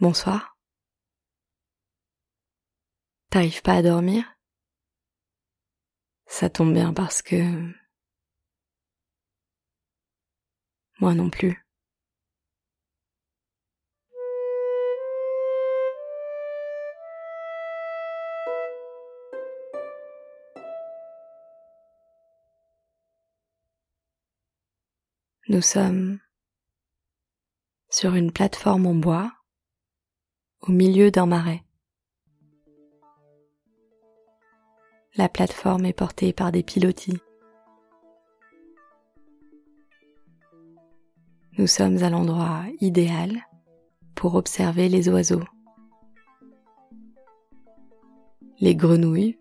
Bonsoir. T'arrives pas à dormir? Ça tombe bien parce que... Moi non plus. Nous sommes sur une plateforme en bois au milieu d'un marais. La plateforme est portée par des pilotis. Nous sommes à l'endroit idéal pour observer les oiseaux. Les grenouilles,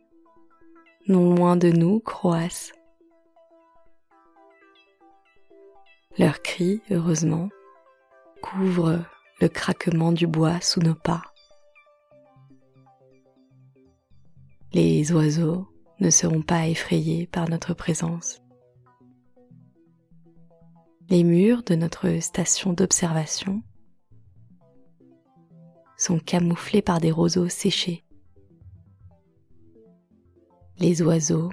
non loin de nous, croassent. Leurs cris, heureusement, couvrent le craquement du bois sous nos pas. Les oiseaux ne seront pas effrayés par notre présence. Les murs de notre station d'observation sont camouflés par des roseaux séchés. Les oiseaux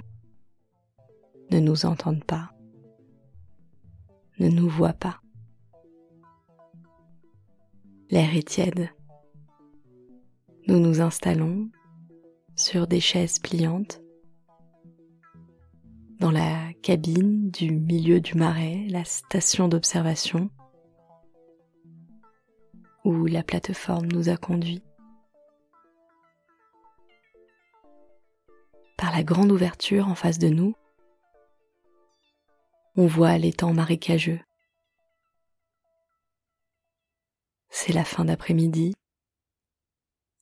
ne nous entendent pas, ne nous voient pas. L'air est tiède. Nous nous installons sur des chaises pliantes dans la cabine du milieu du marais, la station d'observation où la plateforme nous a conduits. Par la grande ouverture en face de nous, on voit l'étang marécageux. C'est la fin d'après-midi.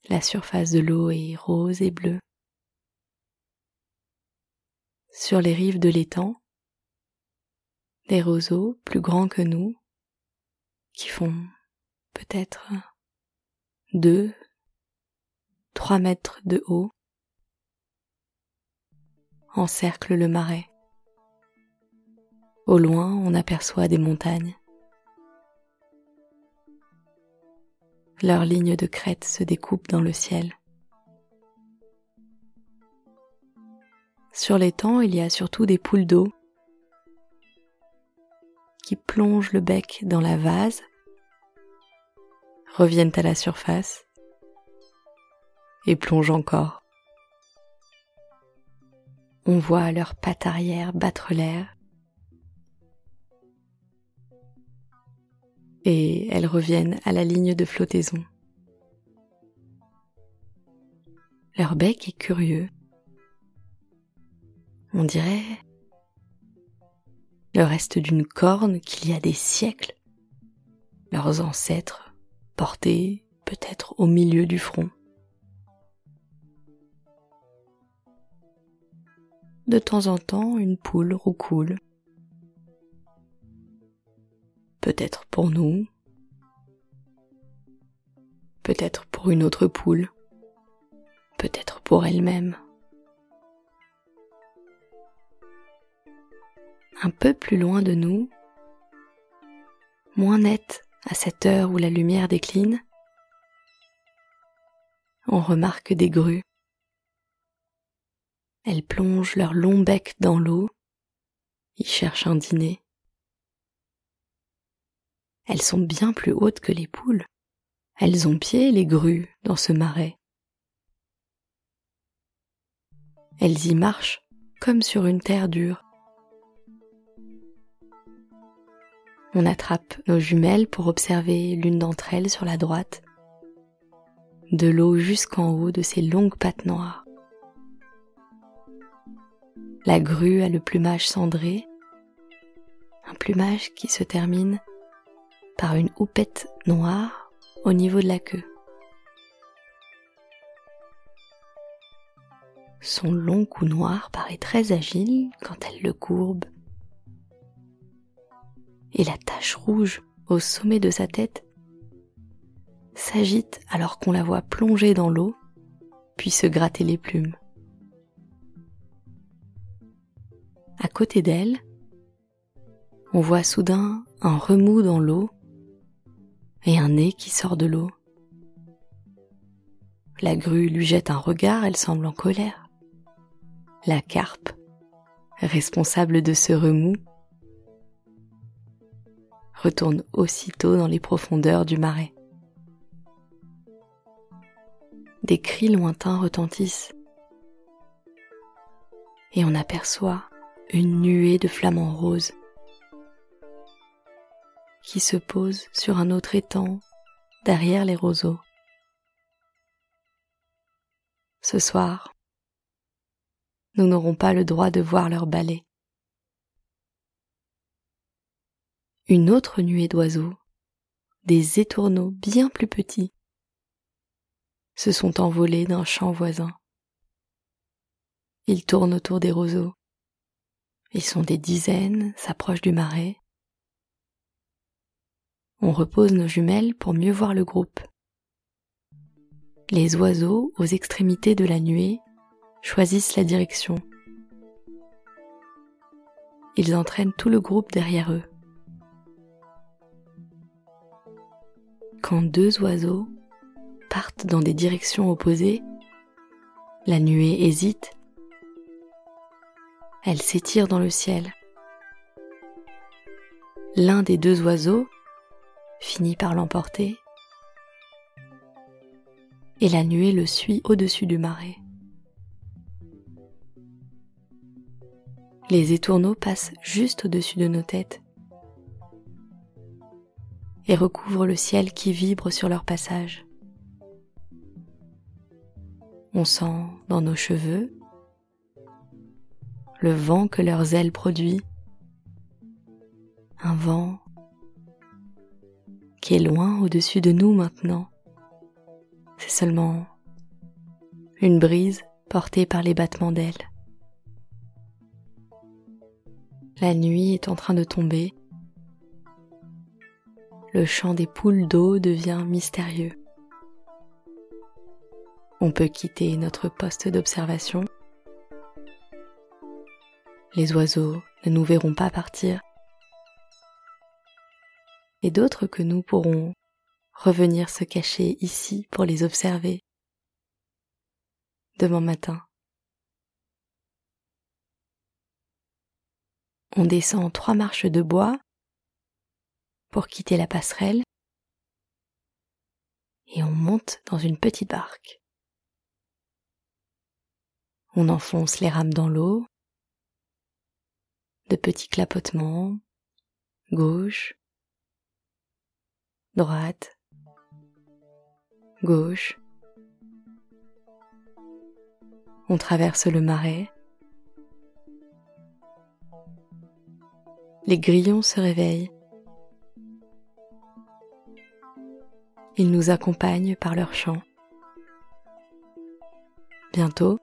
La surface de l'eau est rose et bleue. Sur les rives de l'étang, des roseaux plus grands que nous, qui font peut-être deux, trois mètres de haut, encerclent le marais. Au loin, on aperçoit des montagnes. Leurs lignes de crête se découpent dans le ciel. Sur l'étang, il y a surtout des poules d'eau qui plongent le bec dans la vase, reviennent à la surface et plongent encore. On voit leurs pattes arrière battre l'air et elles reviennent à la ligne de flottaison. Leur bec est curieux. On dirait le reste d'une corne qu'il y a des siècles, leurs ancêtres portés peut-être au milieu du front. De temps en temps, une poule roucoule peut-être pour nous, peut-être pour une autre poule, peut-être pour elle-même. Un peu plus loin de nous, moins net à cette heure où la lumière décline, on remarque des grues. Elles plongent leur long bec dans l'eau, y cherchent un dîner. Elles sont bien plus hautes que les poules. Elles ont pied les grues dans ce marais. Elles y marchent comme sur une terre dure. On attrape nos jumelles pour observer l'une d'entre elles sur la droite, de l'eau jusqu'en haut de ses longues pattes noires. La grue a le plumage cendré, un plumage qui se termine par une houppette noire au niveau de la queue. Son long cou noir paraît très agile quand elle le courbe. Et la tache rouge au sommet de sa tête s'agite alors qu'on la voit plonger dans l'eau, puis se gratter les plumes. À côté d'elle, on voit soudain un remous dans l'eau et un nez qui sort de l'eau. La grue lui jette un regard, elle semble en colère. La carpe, responsable de ce remous, retourne aussitôt dans les profondeurs du marais. Des cris lointains retentissent et on aperçoit une nuée de flamants roses qui se pose sur un autre étang derrière les roseaux. Ce soir, nous n'aurons pas le droit de voir leur balai. Une autre nuée d'oiseaux, des étourneaux bien plus petits, se sont envolés d'un champ voisin. Ils tournent autour des roseaux. Ils sont des dizaines, s'approchent du marais. On repose nos jumelles pour mieux voir le groupe. Les oiseaux, aux extrémités de la nuée, choisissent la direction. Ils entraînent tout le groupe derrière eux. Quand deux oiseaux partent dans des directions opposées, la nuée hésite elle s'étire dans le ciel. L'un des deux oiseaux finit par l'emporter et la nuée le suit au-dessus du marais. Les étourneaux passent juste au-dessus de nos têtes et recouvrent le ciel qui vibre sur leur passage. On sent dans nos cheveux le vent que leurs ailes produit, un vent qui est loin au-dessus de nous maintenant. C'est seulement une brise portée par les battements d'ailes. La nuit est en train de tomber. Le chant des poules d'eau devient mystérieux. On peut quitter notre poste d'observation les oiseaux ne nous verront pas partir, et d'autres que nous pourrons revenir se cacher ici pour les observer demain matin. On descend trois marches de bois pour quitter la passerelle et on monte dans une petite barque. On enfonce les rames dans l'eau de petits clapotements, gauche, droite, gauche. On traverse le marais. Les grillons se réveillent. Ils nous accompagnent par leur chant. Bientôt,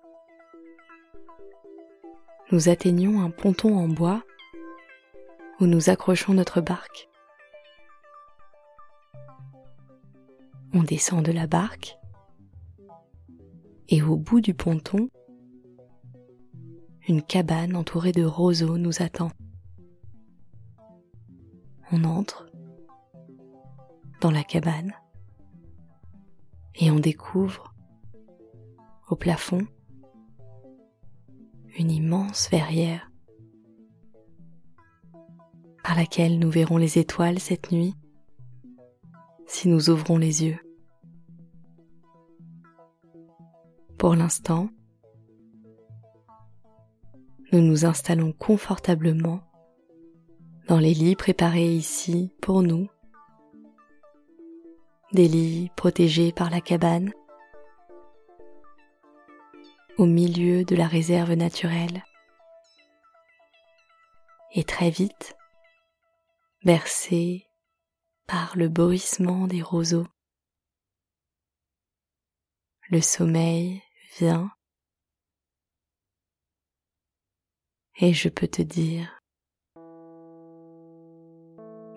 nous atteignons un ponton en bois où nous accrochons notre barque. On descend de la barque et au bout du ponton, une cabane entourée de roseaux nous attend. On entre dans la cabane et on découvre au plafond une immense verrière par laquelle nous verrons les étoiles cette nuit si nous ouvrons les yeux. Pour l'instant, nous nous installons confortablement dans les lits préparés ici pour nous, des lits protégés par la cabane au milieu de la réserve naturelle. Et très vite, bercé par le bruissement des roseaux, le sommeil vient et je peux te dire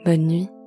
bonne nuit.